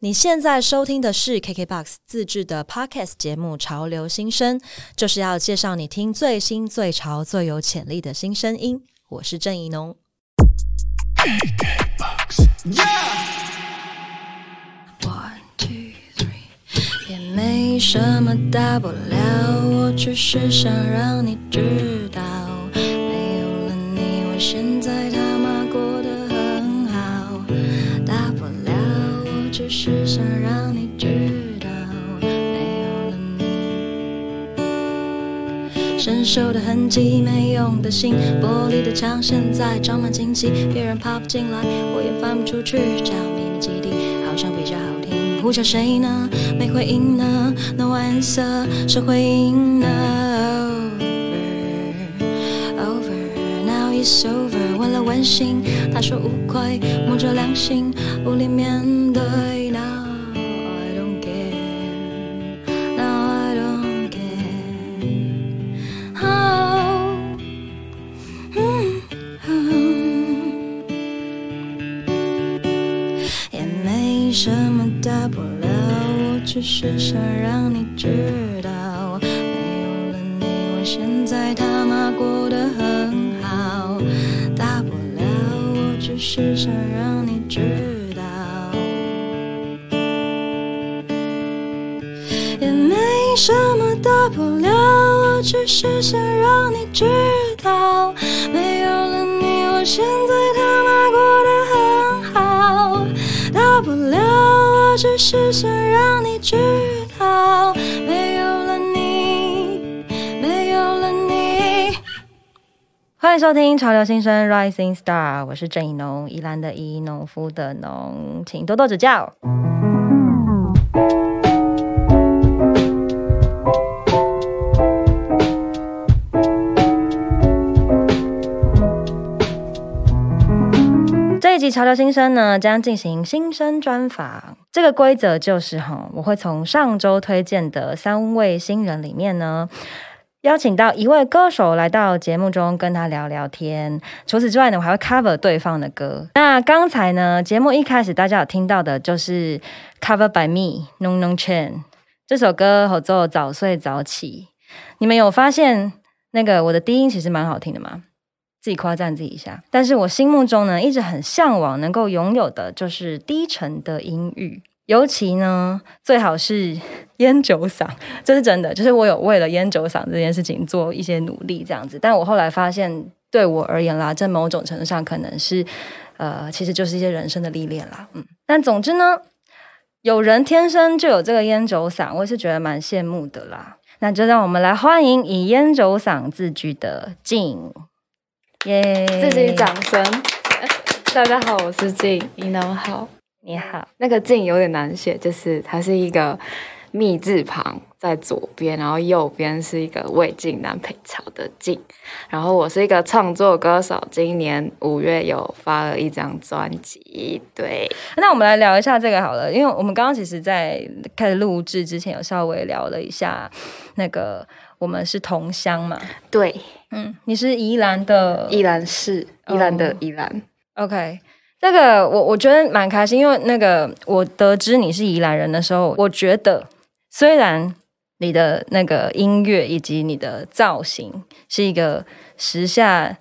你现在收听的是 KKBOX 自制的 Podcast 节目《潮流新声》，就是要介绍你听最新、最潮、最有潜力的新声音。我是郑怡农。也没什么大不了，我只是想让你知道，你。生锈的痕迹，没用的心，玻璃的墙现在装满荆棘，别人爬不进来，我也翻不出去，这样秘密基地好像比较好听。呼叫谁呢？没回应呢？No answer，是回应呢？Over over now it's over，为了温馨，他说无愧，摸着良心，无力面对。Now 只是想让你知道，没有了你，我现在他妈过得很好。大不了，我只是想让你知道，也没什么大不了，我只是想让你知道，没有了你，我现在只是想让你知道，没有了你，没有了你。欢迎收听《潮流新生 Rising Star》，我是郑怡农，宜兰的宜，农夫的农，请多多指教。这一集《潮流新生》呢，将进行新生专访。这个规则就是哈，我会从上周推荐的三位新人里面呢，邀请到一位歌手来到节目中跟他聊聊天。除此之外呢，我还会 cover 对方的歌。那刚才呢，节目一开始大家有听到的就是 cover by me Non Non Chen 这首歌，合作早睡早起。你们有发现那个我的低音其实蛮好听的吗？自己夸赞自己一下。但是我心目中呢，一直很向往能够拥有的就是低沉的音域，尤其呢，最好是烟酒嗓，这是真的。就是我有为了烟酒嗓这件事情做一些努力，这样子。但我后来发现，对我而言啦，在某种程度上可能是，呃，其实就是一些人生的历练啦。嗯，但总之呢，有人天生就有这个烟酒嗓，我是觉得蛮羡慕的啦。那就让我们来欢迎以烟酒嗓自居的静。耶！自己掌声。大家好，我是静，你能好。你好，那个静有点难写，就是它是一个密字旁在左边，然后右边是一个魏晋南北朝的晋。然后我是一个创作歌手，今年五月有发了一张专辑。对，那我们来聊一下这个好了，因为我们刚刚其实，在开始录制之前有稍微聊了一下，那个我们是同乡嘛。对，嗯，你是宜兰的。宜兰市，宜兰的哦宜兰。OK，这个我我觉得蛮开心，因为那个我得知你是宜兰人的时候，我觉得虽然你的那个音乐以及你的造型是一个时下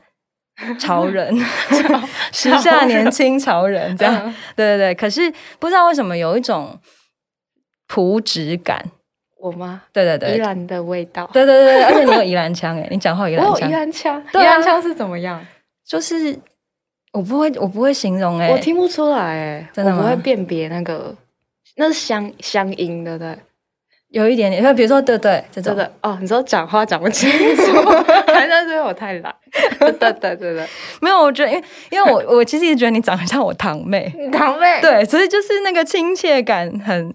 潮人，时下年轻潮人这样，嗯。对对对，可是不知道为什么有一种朴质感，我吗？对对对，宜兰的味道。对对对对，而且你有宜兰腔哎，你讲话有宜兰 我有宜，兰腔，宜兰腔是怎么样？就是我不会我不会形容哎，我听不出来哎，真的吗我不会辨别那个，那是乡乡音，对不对？有一点点，比如说对对这种真的哦，你说讲话讲不清楚，还是因为我太懒？对对对对对，没有，我觉得因为因为我我其实一直觉得你长得像我堂妹，堂妹。对，所以就是那个亲切感很，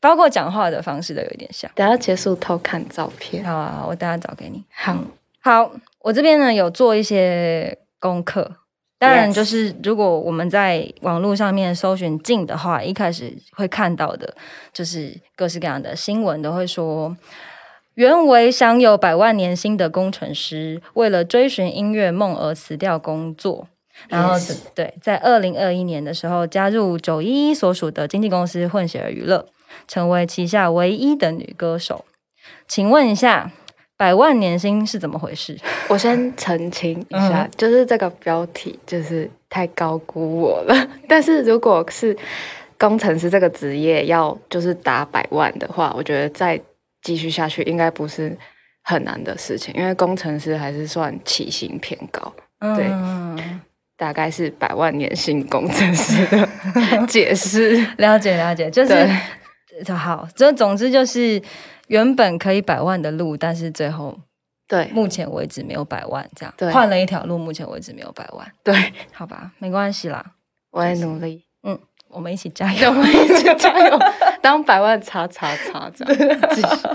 包括讲话的方式都有一点像。等下结束偷看照片。好啊，我等下找给你。好，好，我这边呢有做一些功课。当然，就是如果我们在网络上面搜寻“静”的话，一开始会看到的，就是各式各样的新闻都会说，原为享有百万年薪的工程师，为了追寻音乐梦而辞掉工作。然后对，在二零二一年的时候加入九一一所属的经纪公司混血儿娱乐，成为旗下唯一的女歌手。请问一下，百万年薪是怎么回事？我先澄清一下，嗯就是这个标题就是太高估我了。但是如果是工程师这个职业要就是打百万的话，我觉得再继续下去应该不是很难的事情，因为工程师还是算起薪偏高，对嗯，大概是百万年薪工程师的 解释。了解了解，就是对好，这总之就是原本可以百万的路，但是最后对。目前为止没有百万，这样对。换了一条路，目前为止没有百万，对，好吧，没关系啦，我也努力，嗯我们一起加，油。我。们一起加油，当百万叉叉叉这样。继续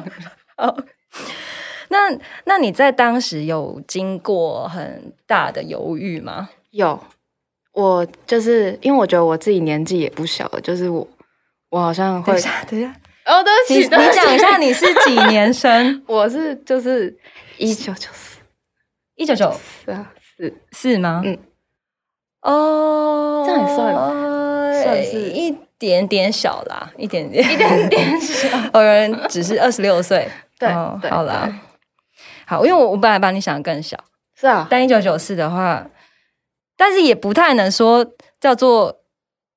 那那你在当时有经过很大的犹豫吗？有，我就是因为我觉得我自己年纪也不小了，就是我我好像会等一下，等一下，哦，对不你起，对不起。你讲一下你是几年生？我是就是一九九四。一九九四。啊是四吗？嗯，哦，这样也算算是。一点点小啦，一点点，一点点小，有人只是二十六岁，对哦对好啦，好，因为我我本来把你想的更小，是啊，但一九九四的话，但是也不太能说叫做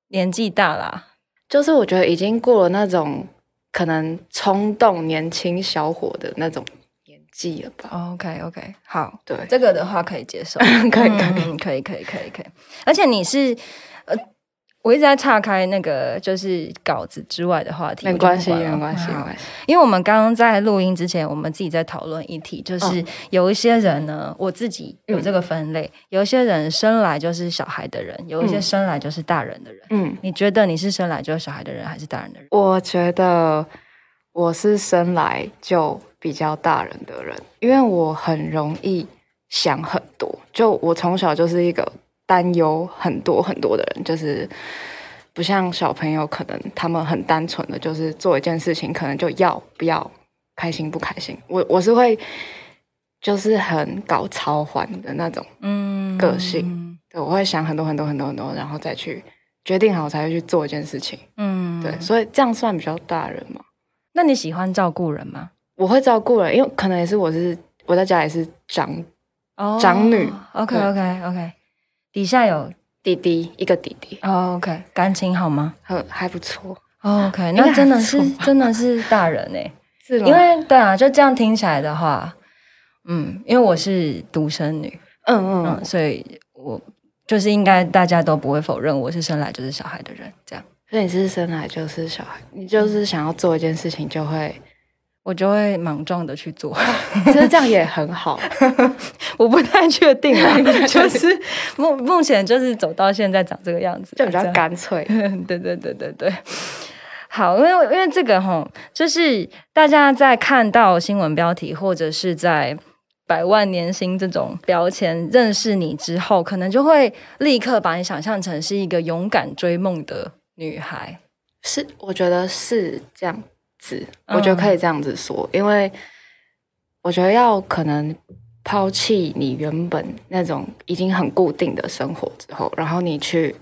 年纪大啦。就是我觉得已经过了那种可能冲动年轻小伙的那种年纪了吧？OK OK，好，对，这个的话可以接受，可以可以，嗯可以可以可以可以，而且你是呃，我一直在岔开那个就是稿子之外的话题，没关系没关系没关系，因为我们刚刚在录音之前，我们自己在讨论议题，就是嗯有一些人呢，我自己有这个分类，有一些人生来就是小孩的人，有一些嗯生来就是大人的人。嗯。你觉得你是生来就是小孩的人，还是大人的人？我觉得我是生来就比较大人的人，因为我很容易想很多。就我从小就是一个担忧很多很多的人，就是不像小朋友，可能他们很单纯的，就是做一件事情，可能就要不要开心不开心。我我是会就是很搞超环的那种，嗯个性。对，我会想很多很多很多很多，然后再去决定好才会去做一件事情。嗯，对，所以这样算比较大人嘛。那你喜欢照顾人吗？我会照顾人，因为可能也是我是我在家也是长哦长女 OK OK OK，底下有弟弟，一个弟弟，哦 OK，感情好吗、很还不错，哦、？OK，那真的是真的是大人哎、是吗？因为对啊，就这样听起来的话，嗯，因为我是独生女，嗯嗯。嗯，所以我就是应该大家都不会否认我是生来就是小孩的人，这样。所以你是生来就是小孩，你就是想要做一件事情就会，我就会莽撞的去做。其实这样也很好，我不太确定啦不太，确定 就是目目前就是走到现在长这个样子，就比较干脆。对对对对对。好，因为因为这个哈，就是大家在看到新闻标题或者是在百万年薪这种标签认识你之后，可能就会立刻把你想象成是一个勇敢追梦的女孩。是，我觉得是这样我觉得可以这样子说，因为我觉得要可能抛弃你原本那种已经很固定的生活之后，然后你去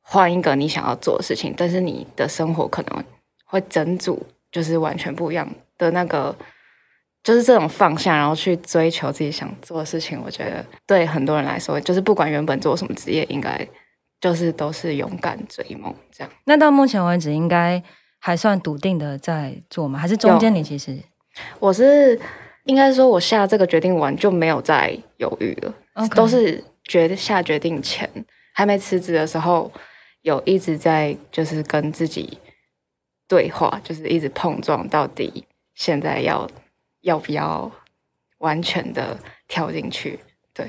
换一个你想要做的事情，但是你的生活可能会整组就是完全不一样的那个。就是这种放下，然后去追求自己想做的事情，我觉得对很多人来说，就是不管原本做什么职业，应该就是都是勇敢追梦这样。那到目前为止，应该还算笃定的在做吗？还是中间你其实我是应该说，我下这个决定完就没有再犹豫了都是决下决定前还没辞职的时候，有一直在就是跟自己对话，就是一直碰撞，到底现在要要不要完全的跳进去？对。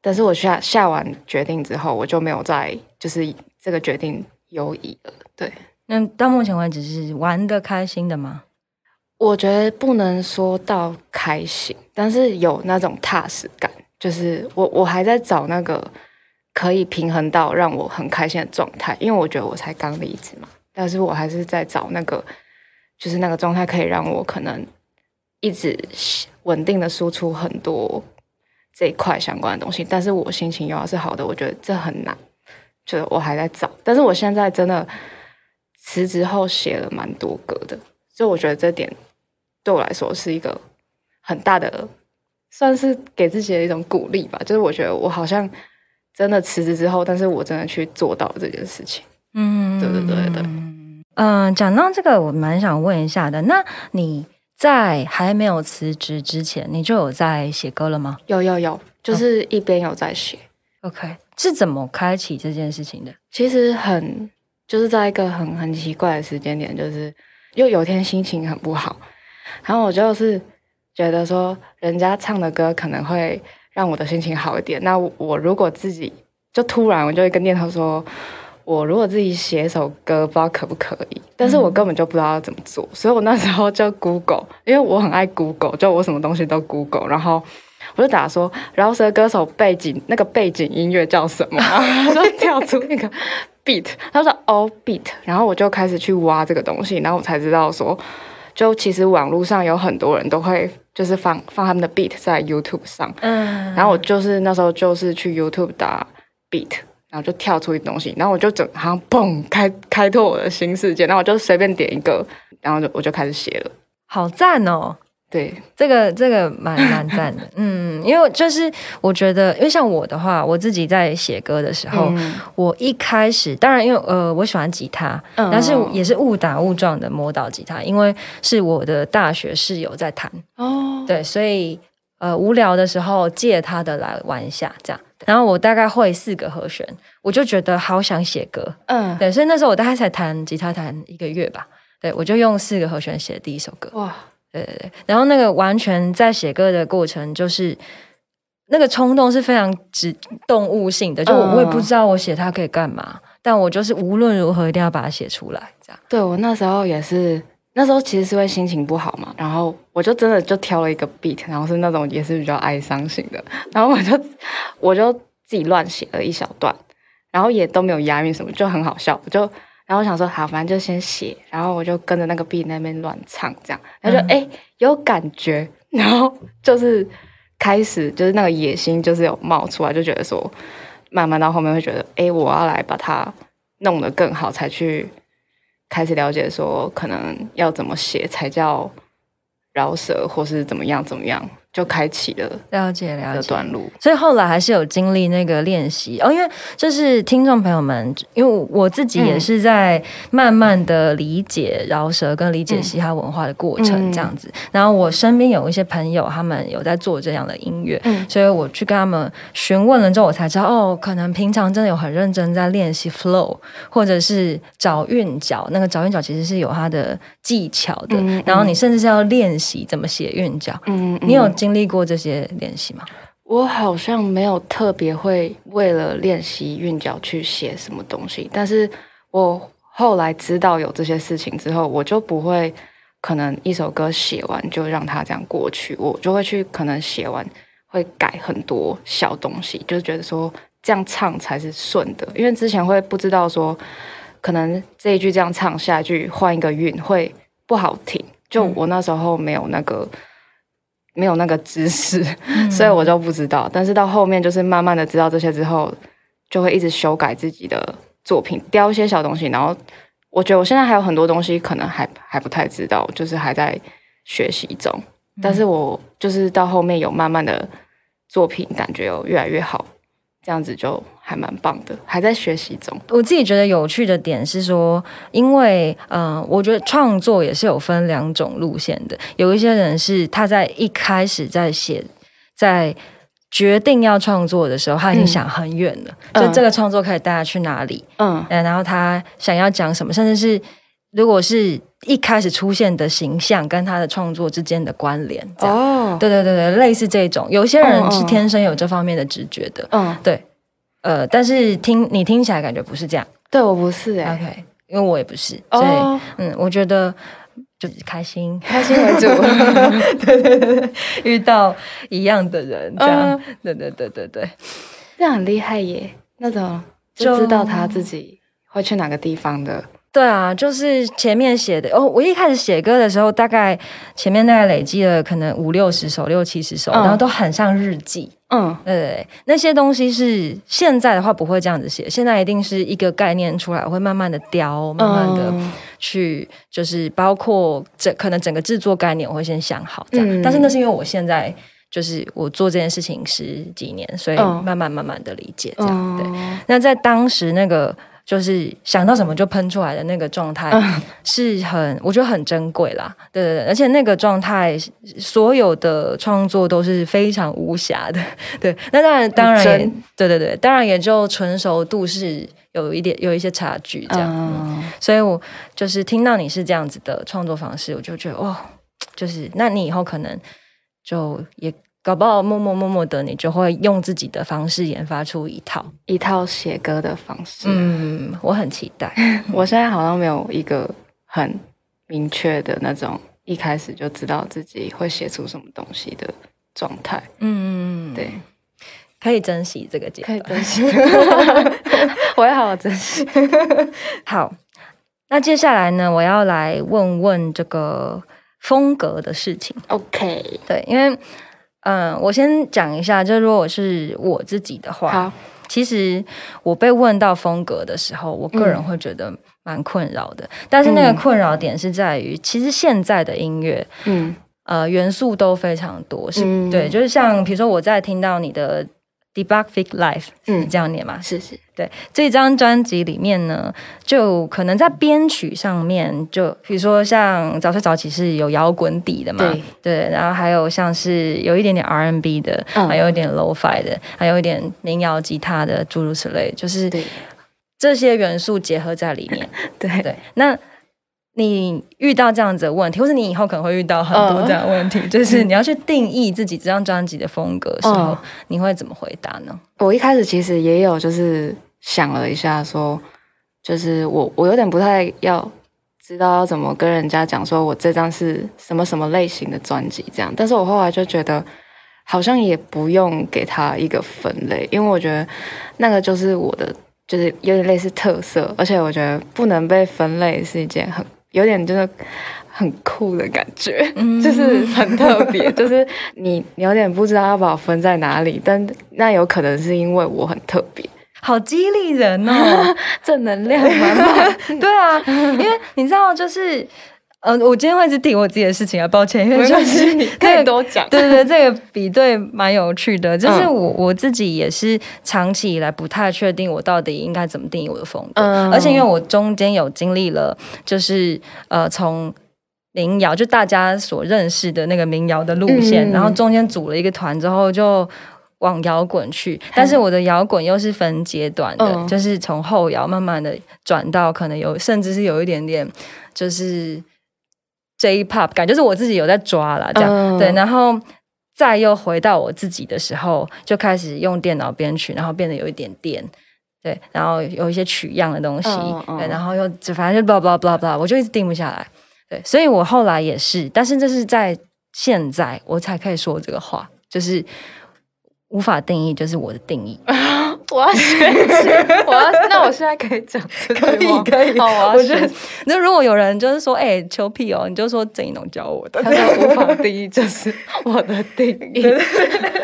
但是我下下完决定之后，我就没有再就是这个决定犹疑了。对，那到目前为止是玩的开心的吗？我觉得不能说到开心，但是有那种踏实感，就是我我还在找那个可以平衡到让我很开心的状态，因为我觉得我才刚离职嘛，但是我还是在找那个，就是那个状态可以让我可能一直稳定的输出很多这一块相关的东西，但是我心情又要是好的，我觉得这很难，就我还在找。但是我现在真的辞职后写了蛮多歌的，所以我觉得这点对我来说是一个很大的，算是给自己的一种鼓励吧。就是我觉得我好像真的辞职之后，但是我真的去做到这件事情。嗯，对对对对。嗯，讲到这个，我蛮想问一下的。那你在还没有辞职之前，你就有在写歌了吗？有有有，就是一边有在写。OK，是怎么开启这件事情的？其实很就是在一个很很奇怪的时间点，就是又有天心情很不好，然后我就是觉得说，人家唱的歌可能会让我的心情好一点。那我如果自己就突然，我就会跟念头说。我如果自己写一首歌，不知道可不可以，但是我根本就不知道要怎么做，所以我那时候就 Google，因为我很爱 Google，就我什么东西都 Google，然后我就打说饶舌歌手背景那个背景音乐叫什么，然就跳出那个 beat，他说 all beat，然后我就开始去挖这个东西，然后我才知道说，就其实网络上有很多人都会就是放放他们的 beat 在 YouTube 上，嗯，然后我就是那时候就是去 YouTube 打 beat。然后就跳出一东西，然后我就整好像砰开开拓我的新世界，然后我就随便点一个，然后就我就开始写了，好赞哦！对，这个这个蛮蛮赞的，嗯，因为就是我觉得，因为像我的话，我自己在写歌的时候，我一开始当然因为呃我喜欢吉他，但是也是误打误撞的摸到吉他，因为是我的大学室友在弹哦，对，所以呃无聊的时候借他的来玩一下，这样。然后我大概会四个和弦，我就觉得好想写歌，嗯，对，所以那时候我大概才弹吉他弹一个月吧，对我就用四个和弦写第一首歌，哇，对对对，然后那个完全在写歌的过程，就是那个冲动是非常只动物性的，就我我也不知道我写它可以干嘛，但我就是无论如何一定要把它写出来，这样。对我那时候也是。那时候其实是会心情不好嘛，然后我就真的就挑了一个 beat，然后是那种也是比较哀伤型的，然后我就 我就自己乱写了一小段，然后也都没有押韵什么，就很好笑。我就然后我想说好，反正就先写，然后我就跟着那个 beat 那边乱唱，这样，然后就哎有感觉，然后就是开始就是那个野心就是有冒出来，就觉得说慢慢到后面会觉得哎我要来把它弄得更好才去。开始了解说，可能要怎么写才叫饶舌，或是怎么样怎么样。就开启了了解了解段路，所以后来还是有经历那个练习哦。因为就是听众朋友们，因为我自己也是在慢慢的理解饶舌跟理解嘻哈文化的过程这样子。然后我身边有一些朋友，他们有在做这样的音乐，所以我去跟他们询问了之后，我才知道哦，可能平常真的有很认真在练习 flow，或者是找韵脚。那个找韵脚其实是有它的技巧的。然后你甚至是要练习怎么写韵脚。嗯，你有。经历过这些练习吗？我好像没有特别会为了练习韵脚去写什么东西，但是我后来知道有这些事情之后，我就不会可能一首歌写完就让它这样过去，我就会去可能写完会改很多小东西，就是觉得说这样唱才是顺的，因为之前会不知道说可能这一句这样唱，下一句换一个韵会不好听，就我那时候没有那个。没有那个知识，所以我就不知道。但是到后面，就是慢慢的知道这些之后，就会一直修改自己的作品，雕一些小东西。然后，我觉得我现在还有很多东西可能还还不太知道，就是还在学习中。但是我就是到后面有慢慢的作品，感觉有越来越好，这样子就。还蛮棒的，还在学习中。我自己觉得有趣的点是说，因为嗯，我觉得创作也是有分两种路线的。有一些人是他在一开始在写，在决定要创作的时候，他已经想很远了，就这个创作可以带他去哪里，嗯，然后他想要讲什么，甚至是如果是一开始出现的形象跟他的创作之间的关联，哦，对对对对，类似这种，有些人是天生有这方面的直觉的，嗯，对。呃，但是听你听起来感觉不是这样，对我不是哎，OK，因为我也不是，所以嗯，我觉得就是开心，开心为主，对 对对，遇到一样的人，这样，对对对对对，这样很厉害耶，那种就知道他自己会去哪个地方的，对啊，就是前面写的哦，我一开始写歌的时候，大概前面大概累积了可能五六十首、六七十首，然后都很像日记。嗯，对对，那些东西是现在的话不会这样子写，现在一定是一个概念出来，会慢慢的雕，慢慢的去，就是包括整可能整个制作概念我会先想好这样，但是那是因为我现在就是我做这件事情十几年，所以慢慢慢慢的理解这样，对，那在当时那个。就是想到什么就喷出来的那个状态，是很我觉得很珍贵啦。对对对，而且那个状态，所有的创作都是非常无瑕的。对，那当然当然，对对对，当然也就纯熟度是有一点有一些差距这样。所以我就是听到你是这样子的创作方式，我就觉得哦，就是那你以后可能就也。搞不好默默默默的，你就会用自己的方式研发出一套一套写歌的方式。嗯，我很期待。我现在好像没有一个很明确的那种，一开始就知道自己会写出什么东西的状态。嗯，对，可以珍惜这个阶段，可以珍惜。我也好好珍惜。好，那接下来呢，我要来问问这个风格的事情。OK，对，因为。嗯，我先讲一下，就如果是我自己的话，其实我被问到风格的时候，我个人会觉得蛮困扰的。但是那个困扰点是在于，其实现在的音乐，嗯，呃，元素都非常多，是对，就是像比如说我在听到你的。Debug Fix Life，嗯，这样念嘛？是是，对。这张专辑里面呢，就可能在编曲上面，就比如说像早睡早起是有摇滚底的嘛，对对。然后还有像是有一点点 R&B 的，还有一点 Lo-Fi 的，还有一点民谣吉他的，诸如此类，就是这些元素结合在里面。对对，那。你遇到这样子的问题，或是你以后可能会遇到很多这样问题，就是你要去定义自己这张专辑的风格时候，你会怎么回答呢？我一开始其实也有就是想了一下，说就是我我有点不太要知道要怎么跟人家讲，说我这张是什么什么类型的专辑这样，但是我后来就觉得好像也不用给他一个分类，因为我觉得那个就是我的，就是有点类似特色，而且我觉得不能被分类是一件很。有点真的很酷的感觉，就是很特别，就是你有点不知道要把我分在哪里，但那有可能是因为我很特别，好激励人哦，正能量满满，对啊，因为你知道就是。嗯，我今天会是提我自己的事情啊，抱歉，因为就是 可以多讲。对对对，这个比对蛮有趣的，就是我我自己也是长期以来不太确定我到底应该怎么定义我的风格，而且因为我中间有经历了，就是呃从民谣就大家所认识的那个民谣的路线，然后中间组了一个团之后就往摇滚去，但是我的摇滚又是分阶段的，就是从后摇慢慢的转到可能有甚至是有一点点就是。J-pop 感就是我自己有在抓了，这样。对，然后再又回到我自己的时候，就开始用电脑编曲，然后变得有一点电，对，然后有一些取样的东西，对，然后又反正就 blah blah blah blah，我就一直定不下来，对，所以我后来也是，但是这是在现在我才可以说这个话，就是无法定义，就是我的定义。我要学习，我要那我现在可以讲这可以可以，好，我要学。那如果有人就是说，哎，求屁哦，你就说郑一农教我的，他说无法定义，就是我的定义。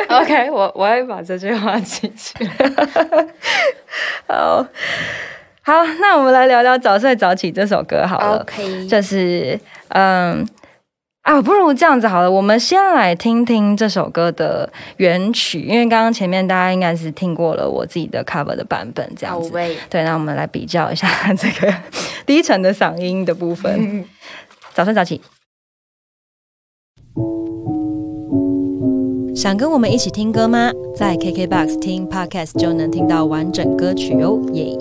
OK，我我会把这句话记起来。好好，那我们来聊聊《早睡早起》这首歌好了。OK，就是嗯。啊，不如这样子好了，我们先来听听这首歌的原曲，因为刚刚前面大家应该是听过了我自己的 cover 的版本，这样子。对，那我们来比较一下这个低沉的嗓音的部分。早睡早起，想跟我们一起听歌吗？在 KKBOX 听 podcast 就能听到完整歌曲哦，耶！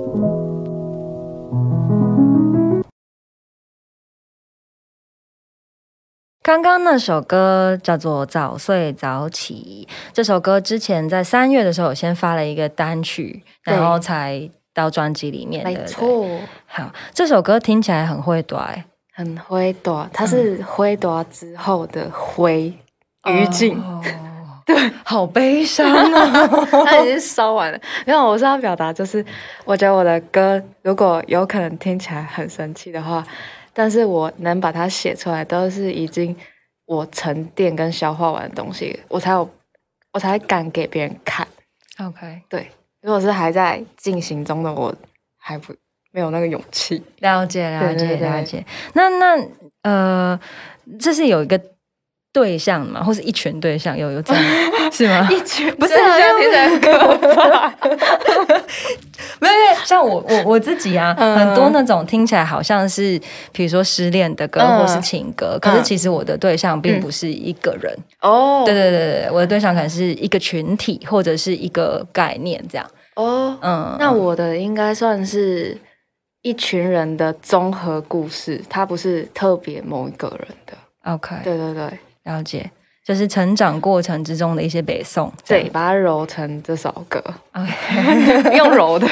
刚刚那首歌叫做《早睡早起》，这首歌之前在三月的时候我先发了一个单曲，然后才到专辑里面。没错，好，这首歌听起来很灰短，很灰短，它是灰短之后的灰余烬，对，好悲伤啊，它已经烧完了。没有我是要表达，就是我觉得我的歌如果有可能听起来很生气的话。但是我能把它写出来，都是已经我沉淀跟消化完的东西，我才有我才敢给别人看。OK，对，如果是还在进行中的，我还不没有那个勇气。了解了解对对对了解。那那呃，这是有一个对象嘛，或是一群对象，有有这样 是吗？一群不是像样听起来很可怕。没有，因为像我我我自己啊，嗯很多那种听起来好像是，比如说失恋的歌嗯或是情歌，可是其实我的对象并不是一个人。哦，对对对对，我的对象可能是一个群体或者是一个概念这样。哦，嗯，那我的应该算是一群人的综合故事，它不是特别某一个人的。OK 对对对，了解，就是成长过程之中的一些北宋。这对，把它揉成这首歌，，OK，用揉的。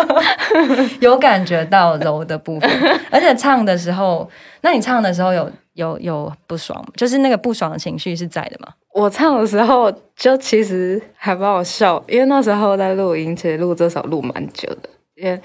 有感觉到揉的部分，而且唱的时候，那你唱的时候有有有不爽？就是那个不爽的情绪是在的吗？我唱的时候，就其实还蛮好笑，因为那时候在录音，其实录这首录蛮久的，因为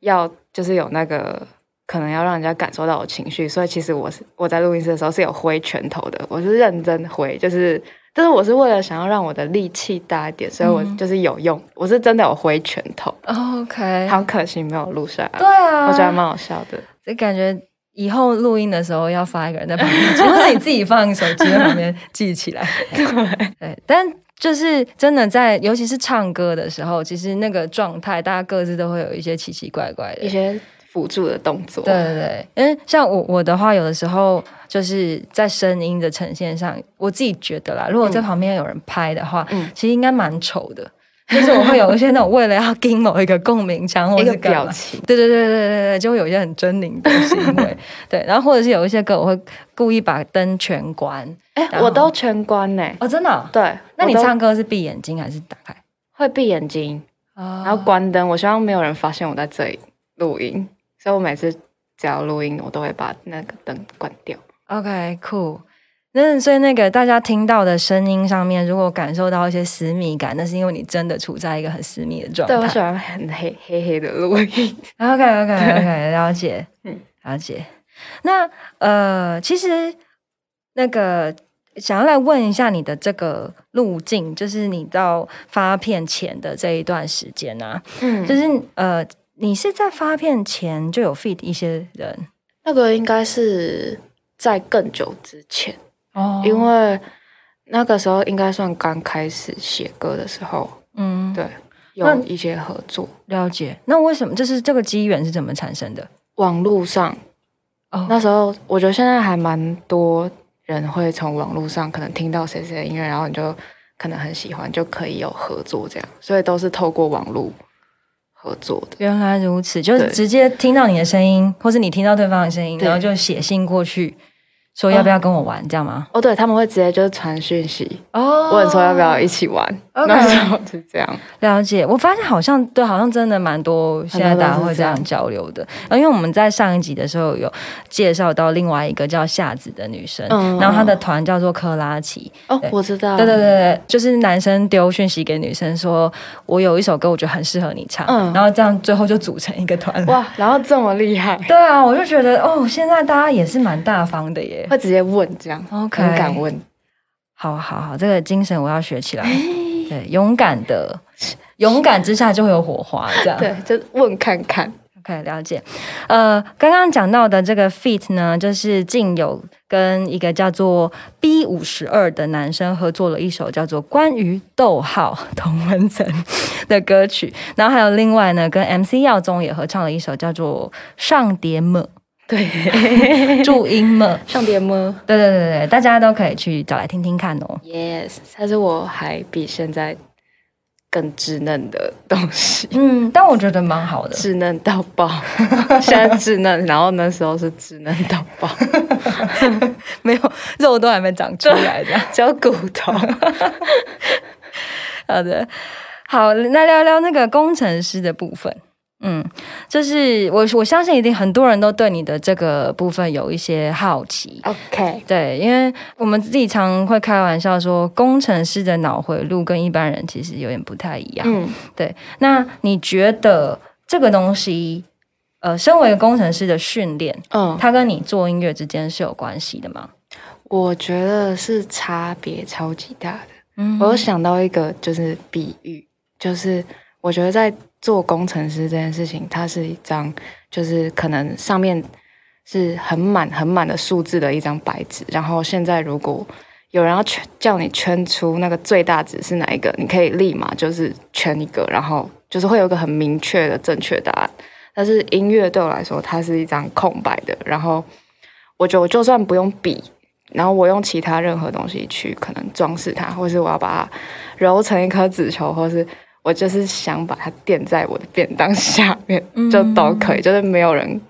要就是有那个可能要让人家感受到我情绪，所以其实我是我在录音室的时候是有挥拳头的，我是认真挥，就是但是我是为了想要让我的力气大一点，所以我嗯就是有用，我是真的有挥拳头，OK，好可惜没有录下来，对啊，我觉得还蛮好笑的。这感觉以后录音的时候要发一个人在旁边记，或者你自己放手机在旁边记起来。对，但就是真的在，尤其是唱歌的时候，其实那个状态，大家各自都会有一些奇奇怪怪的一。些辅助的动作，对对对，因为像我我的话，有的时候就是在声音的呈现上，我自己觉得啦，如果在旁边有人拍的话，嗯其实应该蛮丑的。就是我会有一些那种为了要跟某一个共鸣腔，或 者是表情，对对对对对对，就会有一些很狰狞的行为，对，然后或者是有一些歌，我会故意把灯全关。哎、我都全关呢、哦，真的哦、对，那你唱歌是闭眼睛还是打开？会闭眼睛，哦然后关灯。我希望没有人发现我在这里录音，所以我每次只要录音，我都会把那个灯关掉。OK，酷。那所以那个大家听到的声音上面，如果感受到一些私密感，那是因为你真的处在一个很私密的状态对我喜态。欢很黑黑黑的录音。OK OK OK，了解，嗯了解。那呃，其实那个想要来问一下你的这个路径，就是你到发片前的这一段时间啊，嗯就是呃，你是在发片前就有 feed 一些人？那个应该是在更久之前，哦。因为那个时候应该算刚开始写歌的时候，嗯，对，有一些合作。了解。那为什么？就是这个机缘是怎么产生的？网络上。哦。那时候，我觉得现在还蛮多人会从网络上可能听到谁谁的音乐，然后你就可能很喜欢，就可以有合作这样，所以都是透过网络合作的。原来如此，就是直接听到你的声音，或是你听到对方的声音，然后就写信过去，说要不要跟我玩，这样吗？哦，对，他们会直接就是传讯息，哦问说要不要一起玩。OK 那时候是这样，了解，我发现好像对，好像真的蛮多现在大家会这样交流的。呃因为我们在上一集的时候有介绍到另外一个叫夏子的女生，嗯然后她的团叫做克拉奇。哦，我知道，对对对对，就是男生丢讯息给女生说，我有一首歌，我觉得很适合你唱，嗯然后这样最后就组成一个团。哇，然后这么厉害，对啊，我就觉得哦，现在大家也是蛮大方的耶。会直接问这样 OK 很敢问，好好好，这个精神我要学起来。对，勇敢的，勇敢之下就会有火花，这样。对，就问看看。OK，了解。呃，刚刚讲到的这个 feat 呢，就是竟有跟一个叫做 B 五十二的男生合作了一首叫做《关于逗号同文层》的歌曲，然后还有另外呢，跟 MC 耀宗也合唱了一首叫做《上叠么对，》注音吗。上碟么对对对对，大家都可以去找来听听看哦。？Yes，但是我还比现在更稚嫩的东西。嗯，但我觉得蛮好的。稚嫩到爆，现在稚嫩，然后那时候是稚嫩到爆，没有肉都还没长出来这样。只有骨头。好的，好，那聊聊那个工程师的部分。嗯，就是我我相信一定很多人都对你的这个部分有一些好奇。OK，对，因为我们自己常会开玩笑说，工程师的脑回路跟一般人其实有点不太一样。嗯，对，那你觉得这个东西，呃，身为工程师的训练，嗯，它跟你做音乐之间是有关系的吗？我觉得是差别超级大的，嗯我有想到一个就是比喻，就是我觉得在做工程师这件事情，它是一张就是可能上面是很满很满的数字的一张白纸，然后现在如果有人要圈叫你圈出那个最大值是哪一个，你可以立马就是圈一个，然后就是会有个很明确的正确答案。但是音乐对我来说，它是一张空白的，然后我觉得我就算不用笔，然后我用其他任何东西去可能装饰它，或是我要把它揉成一颗纸球，或是我就是想把它垫在我的便当下面，就都可以，就是没有人，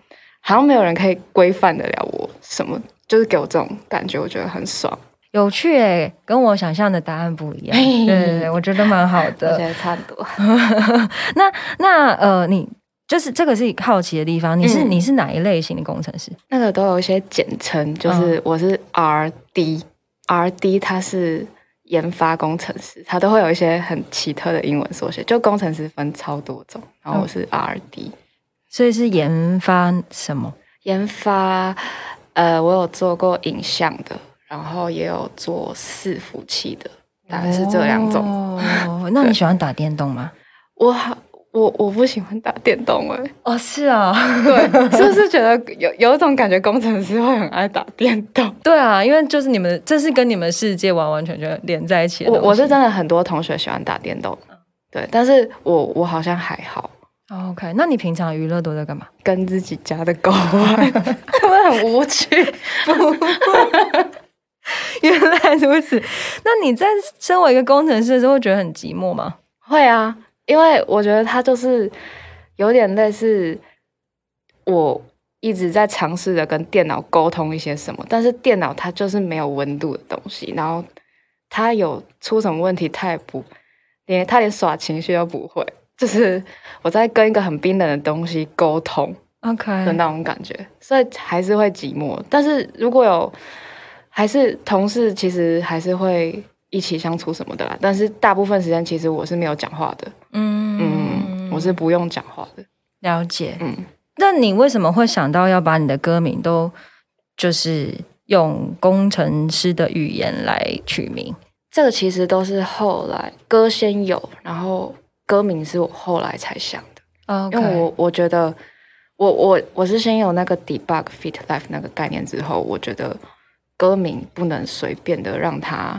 好像没有人可以规范得了我什么，就是给我这种感觉，我觉得很爽，有趣诶，跟我想象的答案不一样。对对对，我觉得蛮好的我的觉。得差不多。那那呃，你就是这个是好奇的地方，你是、嗯你是哪一类型的工程师？那个都有一些简称，就是我是 R D，R D 它是研发工程师，他都会有一些很奇特的英文缩写，就工程师分超多种，然后我是 R D。所以是研发什么？研发，呃，我有做过影像的，然后也有做伺服器的，大概是这两种。哦，那你喜欢打电动吗？我好，我我不喜欢打电动哎、哦，是啊，对，是不是觉得有有一种感觉，工程师会很爱打电动？对啊，因为就是你们这是跟你们世界完完全全连在一起的我。我是真的很多同学喜欢打电动，对，但是我我好像还好，哦 OK，那你平常娱乐都在干嘛？跟自己家的狗玩，会很无趣。原来如此。那你在身为一个工程师的时候，会觉得很寂寞吗？会啊，因为我觉得他就是有点类似我一直在尝试着跟电脑沟通一些什么，但是电脑它就是没有温度的东西，然后它有出什么问题，它也不连它连耍情绪都不会，就是我在跟一个很冰冷的东西沟通 OK，的那种感觉，所以还是会寂寞。但是如果有还是同事，其实还是会一起相处什么的啦。但是大部分时间其实我是没有讲话的，嗯嗯，我是不用讲话的，了解。嗯。那你为什么会想到要把你的歌名都就是用工程师的语言来取名？这个其实都是后来歌先有，然后歌名是我后来才想的，OK，因为我我觉得我我我是先有那个 debug fit life 那个概念之后，我觉得歌名不能随便的让它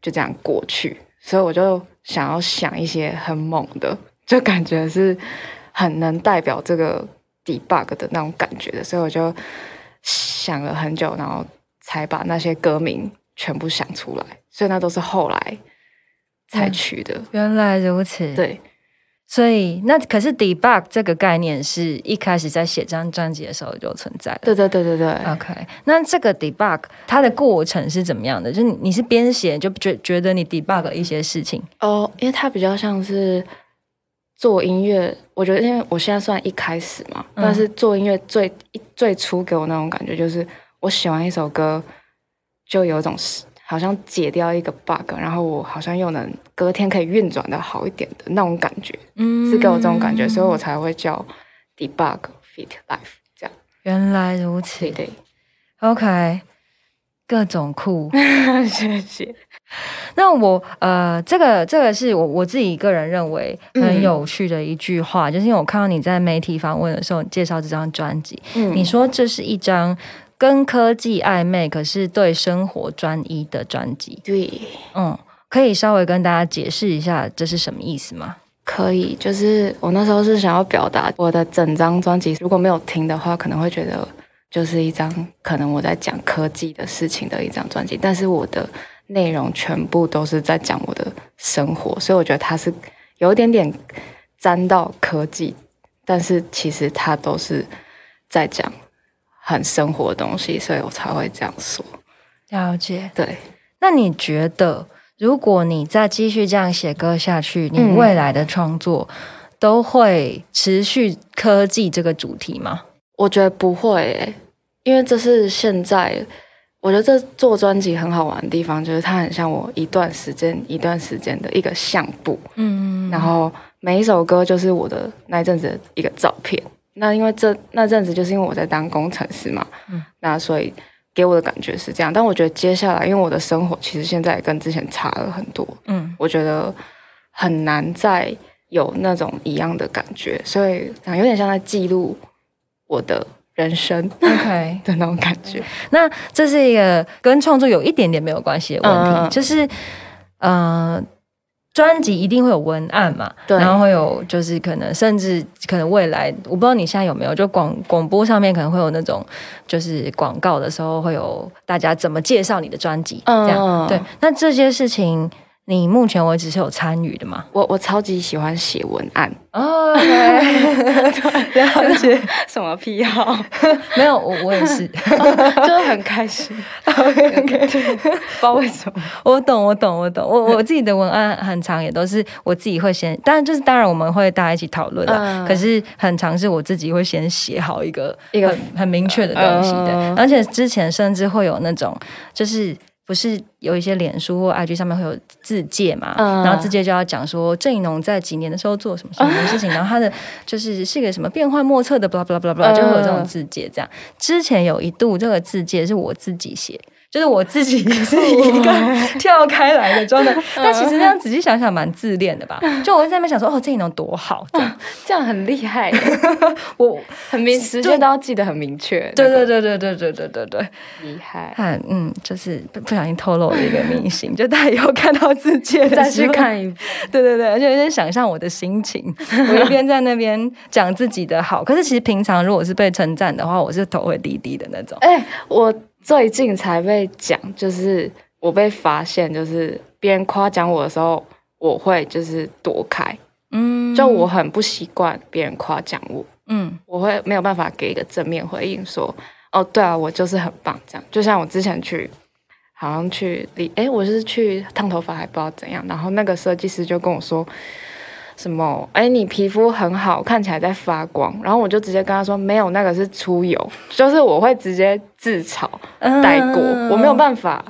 就这样过去，所以我就想要想一些很猛的，就感觉是很能代表这个 debug 的那种感觉的，所以我就想了很久，然后才把那些歌名全部想出来，所以那都是后来才取的。原来如此。，对，所以那可是 debug 这个概念是一开始在写这张专辑的时候就存在了。对对对对对，OK，那这个 debug 它的过程是怎么样的？就是你你是边写就觉觉得你 debug 了一些事情，哦，因为它比较像是做音乐，我觉得因为我现在算一开始嘛，嗯但是做音乐最最初给我那种感觉就是，我写完一首歌，就有一种是好像解掉一个 bug，然后我好像又能隔天可以运转的好一点的那种感觉，嗯是给我这种感觉，所以我才会叫 debug fit life 这样。原来如此对对，，OK，各种酷。谢谢。那我呃，这个这个是我我自己个人认为很嗯有趣的一句话，就是因为我看到你在媒体访问的时候你介绍这张专辑，嗯你说这是一张跟科技暧昧，可是对生活专一的专辑。对。嗯，可以稍微跟大家解释一下这是什么意思吗？可以，就是我那时候是想要表达我的整张专辑，如果没有听的话，可能会觉得就是一张可能我在讲科技的事情的一张专辑，但是我的内容全部都是在讲我的生活，所以我觉得它是有一点点沾到科技，但是其实它都是在讲很生活的东西，所以我才会这样说。了解。对，那你觉得，如果你再继续这样写歌下去，你嗯未来的创作都会持续科技这个主题吗？我觉得不会、欸，因为这是现在，我觉得这做专辑很好玩的地方，就是它很像我一段时间一段时间的一个相簿，嗯，然后每一首歌就是我的那一阵子的一个照片。那因为这那阵子就是因为我在当工程师嘛，嗯那所以给我的感觉是这样。但我觉得接下来，因为我的生活其实现在跟之前差了很多，嗯我觉得很难再有那种一样的感觉，所以有点像在记录我的人生，OK。的那种感觉。那这是一个跟创作有一点点没有关系的问题，嗯就是呃，专辑一定会有文案嘛，对然后会有就是可能甚至可能未来我不知道你现在有没有，就广广播上面可能会有那种就是广告的时候会有大家怎么介绍你的专辑，嗯这样对。那这些事情你目前为止是有参与的吗？我我超级喜欢写文案，哦、了解，什么癖好，没有我我也是。就是很开心。对，不知道为什么。我懂，我懂，我懂。我我自己的文案很长，也都是我自己会先，当然就是当然我们会大家一起讨论啦。嗯可是很长是我自己会先写好一个一个很很明确的东西的，嗯而且之前甚至会有那种就是。不是有一些脸书或 IG 上面会有自介嘛，嗯然后自介就要讲说郑怡农在几年的时候做什么什么 事情，然后他的就是是个什么变幻莫测的，blah blah blah blah，就会有这种自介这样。之前有一度这个自介是我自己写，就是我自己是 一个跳开来的状态，但其实这样仔细想想蛮自恋的吧？就我会在那边想说，哦，郑怡农多好，这样这样很厉害，我很明时间都要记得很明确。对对对对对对对对对，厉害。看嗯，就是不不小心透露了一个明星，就大家以后看到自己再去看一部，对对对，而且有点想象我的心情，我一边在那边讲自己的好，可是其实平常如果是被称赞的话，我是头会低低的那种。哎、我最近才被讲，就是我被发现，就是别人夸奖我的时候，我会就是躲开，嗯就我很不习惯别人夸奖我，嗯我会没有办法给一个正面回应说，哦，对啊，我就是很棒这样。就像我之前去，好像去理，哎，我是去烫头发，还不知道怎样，然后那个设计师就跟我说。什么？哎，你皮肤很好，看起来在发光。然后我就直接跟他说，没有，那个是出油，就是我会直接自嘲带过，我没有办法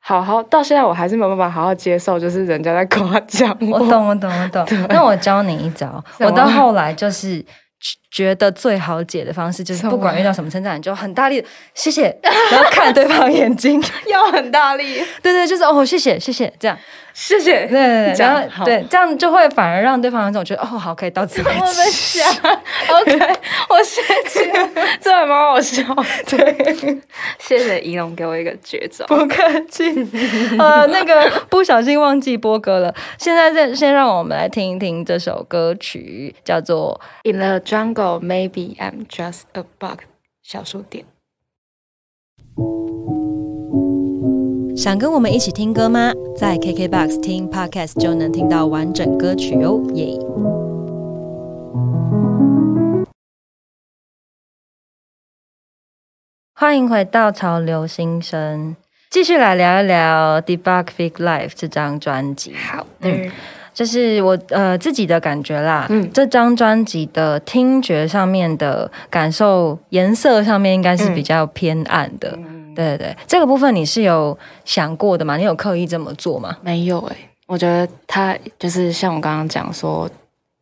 好好到现在我还是没有办法好好接受，就是人家在夸奖我。我懂，我懂，我懂。那我教你一招，我到后来就是觉得最好解的方式，就是不管遇到什么称赞，你就很大力谢谢，然后看对方眼睛，要很大力，对对，就是哦，谢谢谢谢。这样，谢谢。对然后对这样就会反而让对方有种觉得哦，好，可以到此为我在止。想，OK，我谢谢，这还蛮好笑。对，谢谢仪龙给我一个绝招。不客气，呃，那个不小心忘记播歌了。现在先先让我们来听一听这首歌曲，叫做 In the jungle, maybe I'm just a bug。小数点。想跟我们一起听歌吗？在 KKBOX 听 Podcast 就能听到完整歌曲哦，耶！欢迎回到潮流新生，继续来聊一聊《Debug Fig Life》这张专辑。好。嗯。就是我呃自己的感觉啦，嗯。这张专辑的听觉上面的感受，颜色上面应该是比较偏暗的。嗯，对对对，这个部分你是有想过的吗？你有刻意这么做吗？没有哎、我觉得他就是像我刚刚讲说，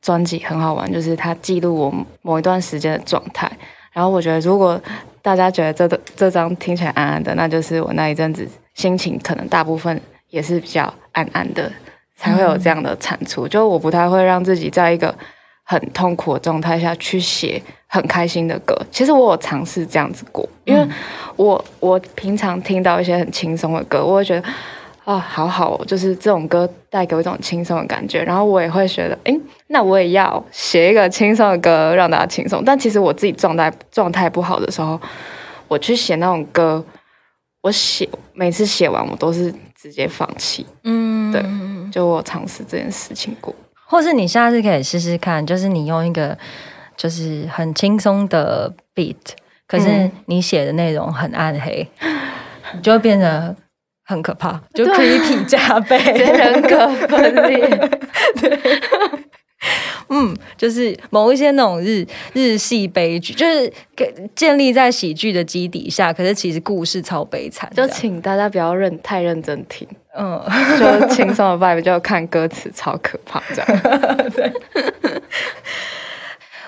专辑很好玩，就是它记录我某一段时间的状态。然后我觉得，如果大家觉得这个这张听起来暗暗的，那就是我那一阵子心情可能大部分也是比较暗暗的，才会有这样的产出。就我不太会让自己在一个很痛苦的状态下去写很开心的歌。其实我有尝试这样子过，因为我我平常听到一些很轻松的歌，我会觉得啊，好好哦，就是这种歌带给我一种轻松的感觉，然后我也会觉得，诶，那我也要写一个轻松的歌，让大家轻松。但其实我自己状态状态不好的时候，我去写那种歌，我写每次写完我都是直接放弃。嗯，对就我尝试这件事情过，或是你下次可以试试看，就是你用一个就是很轻松的 beat，可是嗯你写的内容很暗黑，你就会变得很可怕，就对 creepy 加倍，人格分裂。对 嗯，就是某一些那种日日系悲剧，就是给建立在喜剧的基底下，可是其实故事超悲惨，就请大家不要认太认真听，嗯。就轻松的 vibe 就看歌词超可怕这样。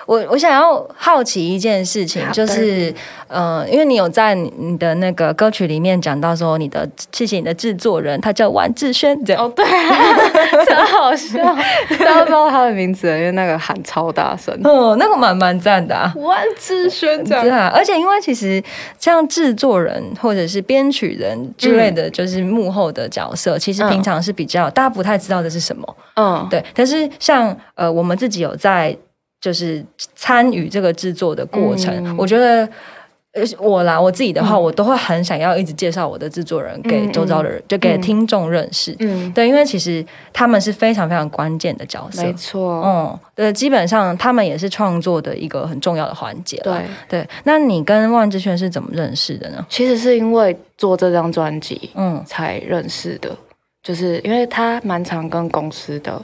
我我想要好奇一件事情，就是呃，因为你有在你的那个歌曲里面讲到说，你的谢谢你的制作人，他叫万志轩，这样。哦，对、啊，超好笑，大家不知道他的名字，因为那个喊超大声，哦，那个蛮蛮赞的啊。万志轩这对啊，而且因为其实像制作人或者是编曲人之类的，就是幕后的角色，其实嗯。平常是比较、大家不太知道的是什么。嗯，对，但是像呃，我们自己有在就是参与这个制作的过程，嗯我觉得。呃，我啦，我自己的话，嗯我都会很想要一直介绍我的制作人给周遭的人，就给嗯听众认识。嗯，对，因为其实他们是非常非常关键的角色没。错，嗯，对，基本上他们也是创作的一个很重要的环节。对，对，那你跟万志轩是怎么认识的呢？其实是因为做这张专辑嗯，才认识的，就是因为他蛮常跟公司的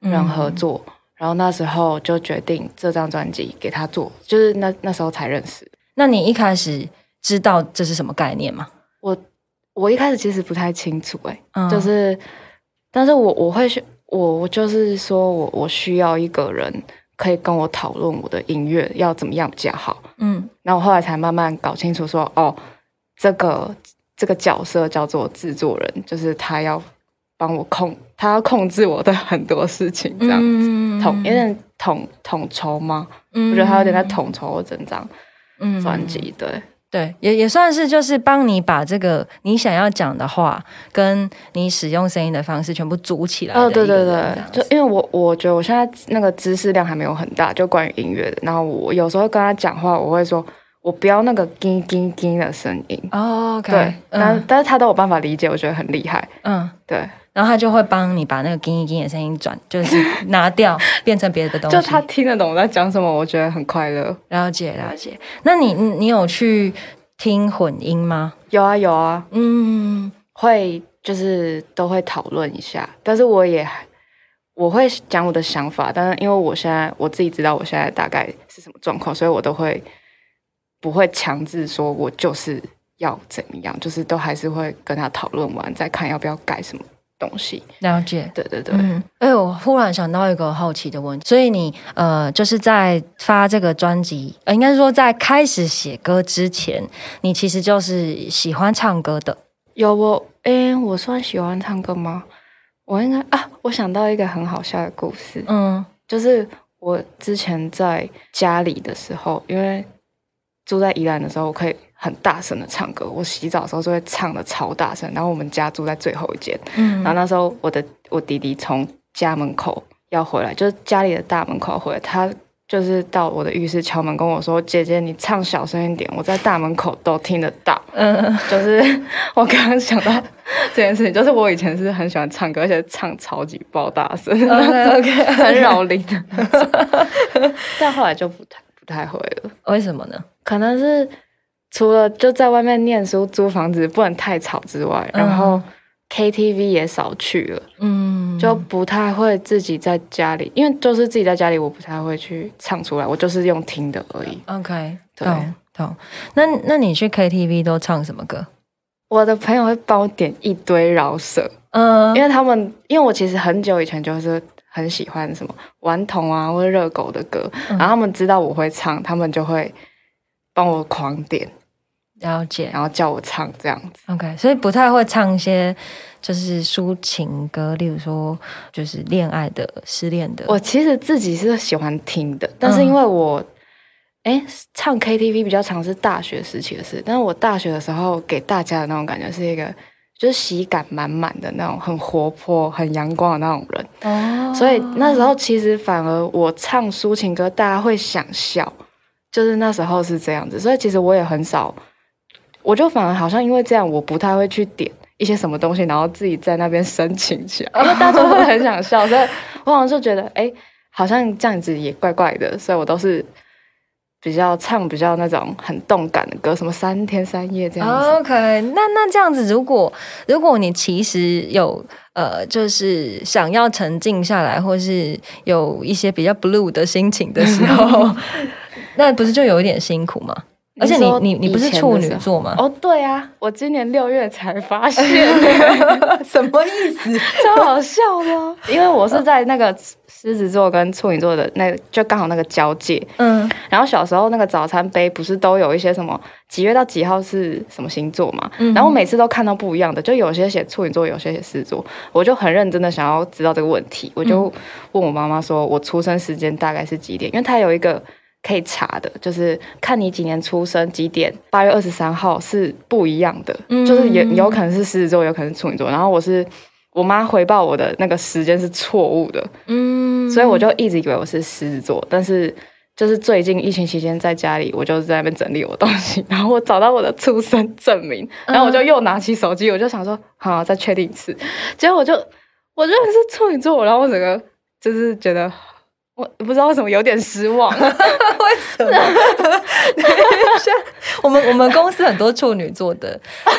人合作，然后那时候就决定这张专辑给他做，就是那那时候才认识。那你一开始知道这是什么概念吗？我我一开始其实不太清楚、欸，嗯就是，但是我我会去，我我就是说我我需要一个人可以跟我讨论我的音乐要怎么样比较好，嗯然后我后来才慢慢搞清楚说，哦，这个这个角色叫做制作人，就是他要帮我控，他要控制我的很多事情，这样子。嗯统有点统统筹吗？嗯我觉得他有点在统筹我整张嗯专辑，对，对，也也算是就是帮你把这个你想要讲的话，跟你使用声音的方式全部组起来哦，对对对就因为我我觉得我现在那个知识量还没有很大，就关于音乐的。然后我有时候跟他讲话，我会说我不要那个叮叮叮的声音，哦对，但是他都有办法理解，我觉得很厉害，嗯，对，然后他就会帮你把那个“叮叮”的声音转，就是 拿掉，变成别的东西。就他听得懂我在讲什么，我觉得很快乐。了解了解。那你你你有去听混音吗？有啊有啊，嗯会就是都会讨论一下，但是我也我会讲我的想法，但是因为我现在我自己知道我现在大概是什么状况，所以我都会不会强制说我就是要怎么样，就是都还是会跟他讨论完再看要不要改什么东西。了解。对对对，嗯，哎，我忽然想到一个好奇的问题，所以你呃，就是在发这个专辑，呃，应该说在开始写歌之前，你其实就是喜欢唱歌的。有我诶，我算喜欢唱歌吗？我应该啊，我想到一个很好笑的故事，嗯就是我之前在家里的时候，因为住在宜兰的时候，我可以很大声的唱歌。我洗澡的时候就会唱的超大声。然后我们家住在最后一间，嗯然后那时候我的我弟弟从家门口要回来，就是家里的大门口回来，他就是到我的浴室敲门跟我说：“姐姐，你唱小声一点，我在大门口都听得到。”嗯就是我刚刚想到这件事情，就是我以前是很喜欢唱歌，而且唱超级爆大声，，OK OK，很扰邻的 但后来就不太不太会了，为什么呢？可能是除了就在外面念书、租房子不能太吵之外，然后 KTV 也少去了，嗯，就不太会自己在家里，因为就是自己在家里，我不太会去唱出来，我就是用听的而已。OK，对懂懂。那那你去 KTV 都唱什么歌？我的朋友会帮我点一堆饶舌，嗯因为他们，因为我其实很久以前就是很喜欢什么顽童啊或者热狗的歌，嗯然后他们知道我会唱，他们就会帮我狂点，了解然后叫我唱这样子。OK，所以不太会唱一些就是抒情歌，例如说就是恋爱的、失恋的。我其实自己是喜欢听的，但是因为我。哎，唱 KTV 比较常是大学时期的事，但是我大学的时候给大家的那种感觉是一个，就是喜感满满的那种，很活泼、很阳光的那种人。哦所以那时候其实反而我唱抒情歌，大家会想笑，就是那时候是这样子。所以其实我也很少，我就反而好像因为这样，我不太会去点一些什么东西，然后自己在那边申请起来，因为大家会很想笑，所以 我好像就觉得，哎，好像这样子也怪怪的，所以我都是。比较唱比较那种很动感的歌，什么三天三夜这样子。OK，那那这样子，如果如果你其实有呃，就是想要沉静下来，或是有一些比较 blue 的心情的时候，那不是就有一点辛苦吗？而且你你你不是处女座吗？哦，对啊，我今年六月才发 现，什么意思？超好笑的啊、因为我是在那个狮子座跟处女座的那就刚好那个交界。嗯然后小时候那个早餐杯不是都有一些什么几月到几号是什么星座嘛？嗯然后每次都看到不一样的，就有些写处女座，有些写狮子座，我就很认真的想要知道这个问题，我就问我妈妈说，我出生时间大概是几点？因为她有一个可以查的，就是看你几年出生几点，八月二十三号是不一样的，嗯就是也有可能是狮子座，有可能是处女座，然后我是。我妈回报我的那个时间是错误的，嗯所以我就一直以为我是狮子座，但是就是最近疫情期间在家里，我就在那边整理我东西，然后我找到我的出生证明，然后我就又拿起手机，我就想说，好，再确定一次，结果我就我觉得是处女座，然后我整个就是觉得。我不知道为什么有点失望，为什么？我们我们公司很多处女座的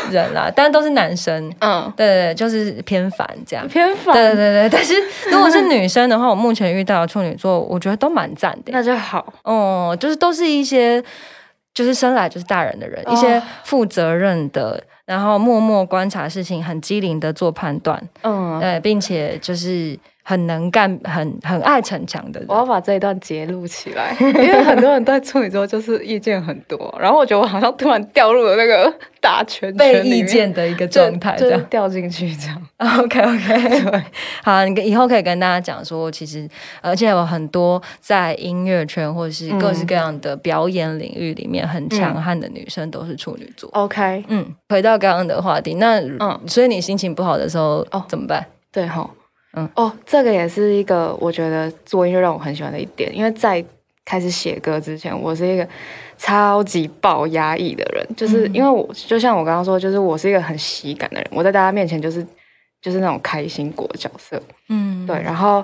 人啦，但都是男生。嗯，对对对，就是偏烦这样。偏烦，对对对，但是如果是女生的话，我目前遇到的处女座，我觉得都蛮赞的。那就好。哦，就是都是一些就是生来就是大人的人，哦一些负责任的，然后默默观察事情，很机灵的做判断，嗯，对，并且就是很能干、很很爱逞强的人我。要把这一段截录起来，因为很多人对处女座就是意见很多，然后我觉得我好像突然掉入了那个大圈被圈里面意见的一个状态，就这样。掉进去这样。OK OK，对好，你跟以后可以跟大家讲说，其实而且有很多在音乐圈或者是各式各样的表演领域里面很强悍的女生都是处女座。OK，嗯，回到刚刚的话题，那嗯所以你心情不好的时候哦怎么办？对哈，嗯嗯，哦，这个也是一个我觉得做音乐让我很喜欢的一点，因为在开始写歌之前，我是一个超级爆压抑的人，就是因为我就像我刚刚说，就是我是一个很喜感的人，我在大家面前就是就是那种开心果角色，嗯，对，然后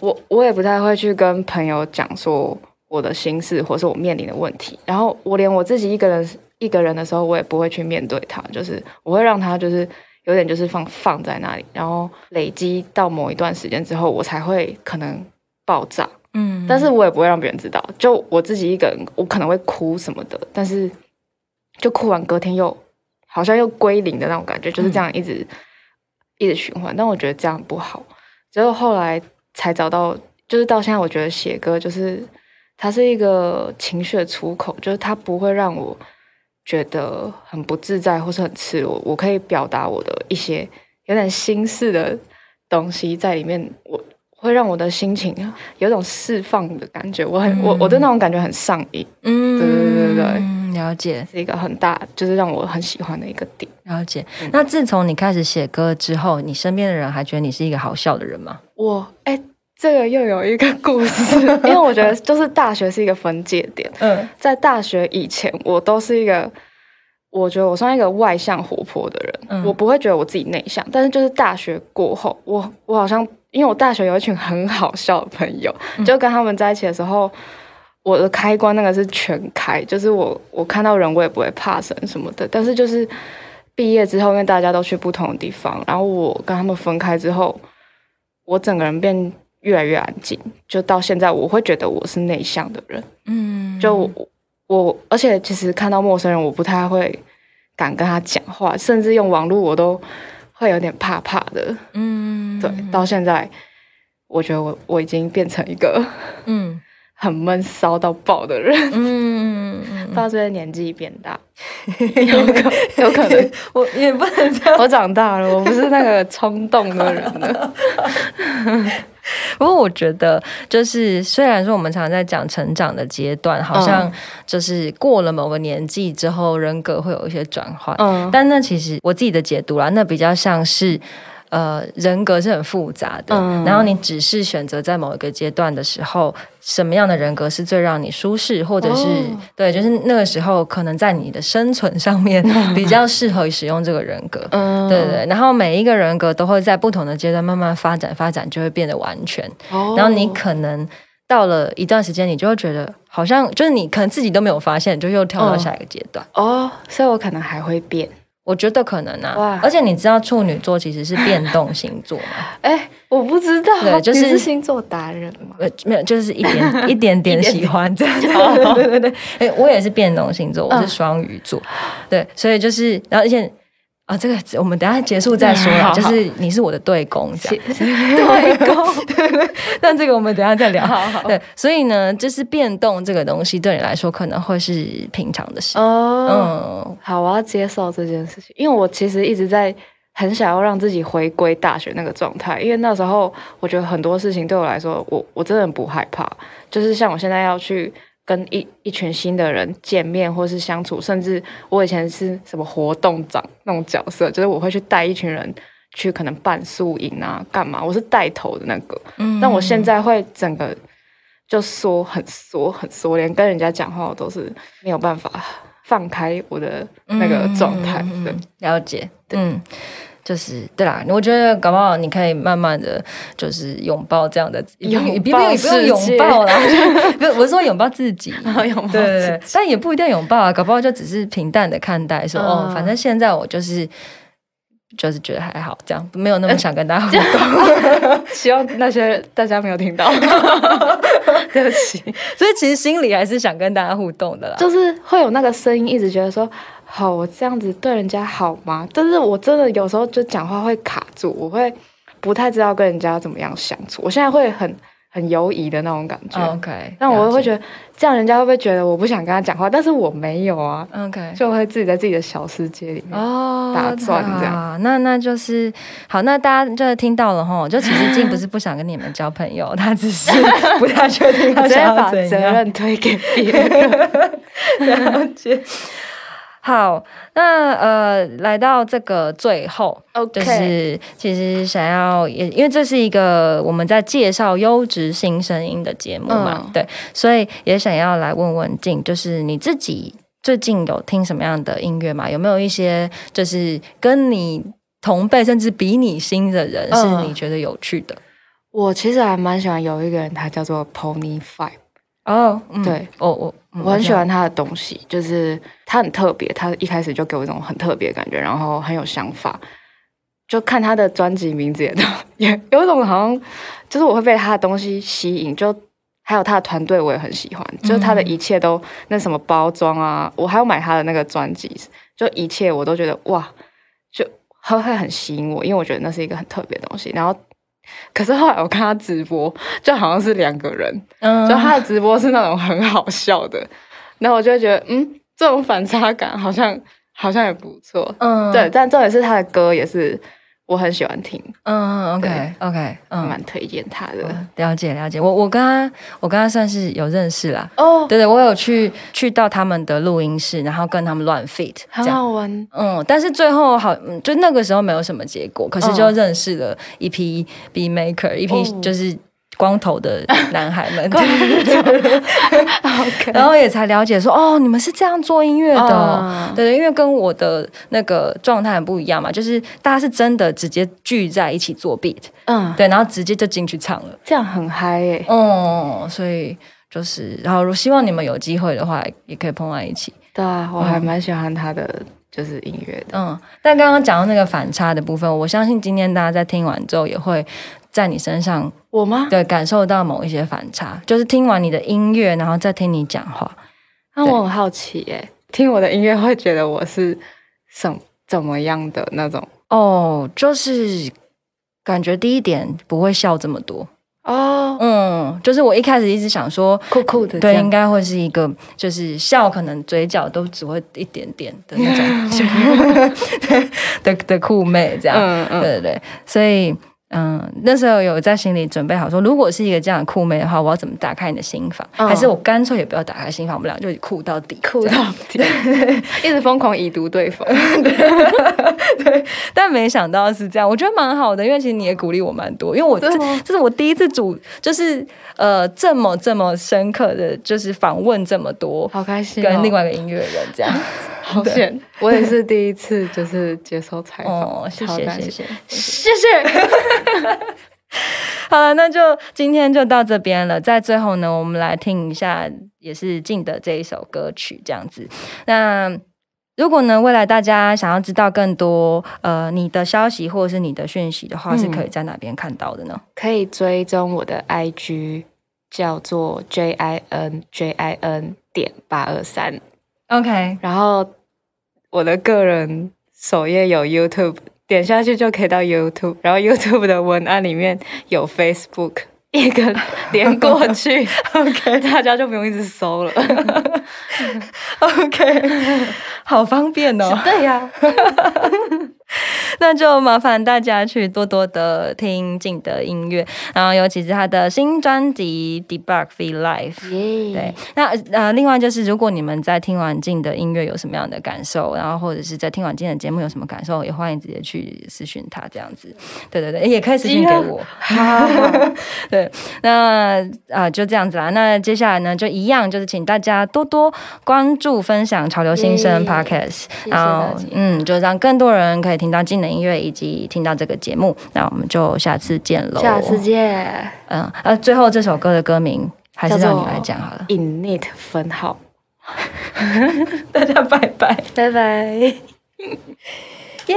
我我也不太会去跟朋友讲说我的心事或是我面临的问题，然后我连我自己一个人一个人的时候，我也不会去面对它，就是我会让他就是有点就是放放在那里，然后累积到某一段时间之后，我才会可能爆炸，嗯，但是我也不会让别人知道，就我自己一个人，我可能会哭什么的，但是就哭完隔天又好像又归零的那种感觉，就是这样一直、一直循环。但我觉得这样不好，只有后来才找到，就是到现在，我觉得写歌就是它是一个情绪的出口，就是它不会让我觉得很不自在或是很赤裸，我可以表达我的一些有点心事的东西在里面，我。会让我的心情有种释放的感觉，我很、我我对那种感觉很上瘾，嗯，对对对对嗯了解是一个很大，就是让我很喜欢的一个点。了解。那自从你开始写歌之后，你身边的人还觉得你是一个好笑的人吗？我哎、这个又有一个故事，因为我觉得就是大学是一个分界点，嗯。在大学以前，我都是一个，我觉得我算一个外向活泼的人，嗯。我不会觉得我自己内向，但是就是大学过后，我我好像因为我大学有一群很好笑的朋友，就跟他们在一起的时候。我的开关那个是全开，就是我我看到人我也不会怕生什么的，但是就是毕业之后，因为大家都去不同的地方，然后我跟他们分开之后，我整个人变越来越安静，就到现在我会觉得我是内向的人，嗯就我我，而且其实看到陌生人，我不太会敢跟他讲话，甚至用网络我都会有点怕怕的。嗯对，到现在，我觉得我我已经变成一个嗯 很闷骚到爆的人。嗯 不知道是不是年纪变大，有可有可能我也不能这样。我长大了，我不是那个冲动的人了。不过我觉得，就是虽然说我们常常在讲成长的阶段，好像就是过了某个年纪之后，人格会有一些转换。嗯但那其实我自己的解读啦，那比较像是。呃，人格是很复杂的，嗯然后你只是选择在某一个阶段的时候，什么样的人格是最让你舒适，或者是、哦对，就是那个时候可能在你的生存上面 比较适合使用这个人格。嗯对对对，然后每一个人格都会在不同的阶段慢慢发展，发展就会变得完全。哦然后你可能到了一段时间，你就会觉得好像就是你可能自己都没有发现，就又跳到嗯下一个阶段。哦，所以我可能还会变。我觉得可能啊，而且你知道处女座其实是变动星座吗？哎，我不知道，对就是你是星座达人吗？呃，没有，就是一点一点点喜欢这样 对对对对，哎，我也是变动星座，我是嗯。双鱼座，对，所以就是，然后而且啊，这个我们等下结束再说啦，好就是你是我的对公这样。对公，但这个我们等下再聊。好好对，所以呢，就是变动这个东西对你来说可能会是平常的事。哦，嗯，好，我要接受这件事情，因为我其实一直在很想要让自己回归大学那个状态，因为那时候我觉得很多事情对我来说，我我真的很不害怕，就是像我现在要去跟一一群新的人见面或是相处，甚至我以前是什么活动长那种角色，就是我会去带一群人去可能办宿营啊，干嘛，我是带头的那个，嗯但我现在会整个就缩很缩很缩，连跟人家讲话我都是没有办法放开我的那个状态。对，了解，嗯。就是对啦，我觉得搞不好你可以慢慢的就是拥抱这样的，拥抱也不用拥抱啦，不是我是说拥抱自己，拥抱对但也不一定拥抱啊，搞不好就只是平淡的看待，说、哦，嗯反正现在我就是就是觉得还好，这样没有那么想跟大家互动，希望那些大家没有听到，对不起，所以其实心里还是想跟大家互动的啦。就是会有那个声音，一直觉得说，好，我这样子对人家好吗？但是我真的有时候就讲话会卡住，我会不太知道跟人家怎么样相处。我现在会很很犹疑的那种感觉。OK，但我会觉觉得，这样人家会不会觉得我不想跟他讲话？但是我没有啊，OK 就会自己在自己的小世界里面。哦，打转这样好那那就是好，那大家就听到了哈，就其实静不是不想跟你们交朋友，他只是不太确定他 直接想要把责。任推给别人。了解。好，那呃，来到这个最后 OK 就是其实想要也，因为这是一个我们在介绍优质新声音的节目嘛，嗯对，所以也想要来问问静，就是你自己最近有听什么样的音乐吗？有没有一些就是跟你同辈甚至比你新的人，是嗯你觉得有趣的？我其实还蛮喜欢有一个人，他叫做 Pony Five，哦，嗯对，我，我嗯我很喜欢他的东西，就是他很特别，他一开始就给我一种很特别的感觉，然后很有想法。就看他的专辑名字也都也有一种好像，就是我会被他的东西吸引，就还有他的团队我也很喜欢，就是他的一切都那什么包装啊，我还要买他的那个专辑，就一切我都觉得哇，就会会很吸引我，因为我觉得那是一个很特别的东西。然后，可是后来我看他直播，就好像是两个人，嗯就他的直播是那种很好笑的，然后我就会觉得，嗯，这种反差感好像好像也不错。嗯对，但重点是他的歌也是我很喜欢听，嗯，OK OK，嗯，蛮推荐他的。了解了解，我我跟他我跟他算是有认识啦。哦，对对，我有去去到他们的录音室，然后跟他们乱 fit 这很样。好玩。嗯，但是最后好，嗯就那个时候没有什么结果，可是就嗯认识了一批 B maker，一批哦就是光头的 男孩们，然后也才了解说，哦，你们是这样做音乐的对对，因为跟我的那个状态很不一样嘛，就是大家是真的直接聚在一起做 beat，嗯，对，然后直接就进去唱了。这样很嗨耶。哦，所以就是，然后希望你们有机会的话，也可以碰在一起。对啊，我还蛮喜欢他的就是音乐的。嗯，但刚刚讲到那个反差的部分，我相信今天大家在听完之后，也会在你身上我吗？对感受到某一些反差，就是听完你的音乐，然后再听你讲话。那我很好奇耶，听我的音乐会觉得我是什怎么样的那种？哦，就是感觉第一点不会笑这么多。哦，嗯，就是我一开始一直想说，酷酷的对，应该会是一个，就是笑，可能嘴角都只会一点点的那种 的的酷妹这样。嗯嗯，对对对，所以嗯，那时候有在心里准备好说，如果是一个这样的酷妹的话，我要怎么打开你的心房？嗯还是我干脆也不要打开心房，我们俩就酷到底，酷到底，一直疯狂已读对方。但没想到是这样，我觉得蛮好的，因为其实你也鼓励我蛮多，因为我这是我第一次主，就是呃这么这么深刻的就是访问这么多好开心、哦，跟另外一个音乐人这样。好险，我也是第一次就是接受采访，哦，谢谢谢谢谢。谢谢。好了，那就今天就到这边了。在最后呢，我们来听一下也是静的这一首歌曲，这样子。那如果呢，未来大家想要知道更多呃你的消息或者是你的讯息的话，嗯是可以在哪边看到的呢？可以追踪我的 IG，叫做 J I N J I N 点八二三，OK，然后我的个人首页有 YouTube，点下去就可以到 YouTube，然后 YouTube 的文案里面有 Facebook，一个 连过去，OK，大家就不用一直搜了。OK，好方便哦。对呀、那就麻烦大家去多多的听静的音乐，然后尤其是他的新专辑《Debug V Life》。对，那呃，另外就是，如果你们在听完静的音乐有什么样的感受，然后或者是在听完今天的节目有什么感受，也欢迎直接去私讯他这样子。对对对，也可以私信给我。对，那啊、就这样子啦。那接下来呢，就一样，就是请大家多多关注、分享《潮流新声耶 Podcast》，然后嗯，就让更多人可以听到静的音乐，以及听到这个节目。那我们就下次见喽。下次见。嗯呃，最后这首歌的歌名还是让你来讲好了。Init 分号，大家拜拜。拜拜。耶耶！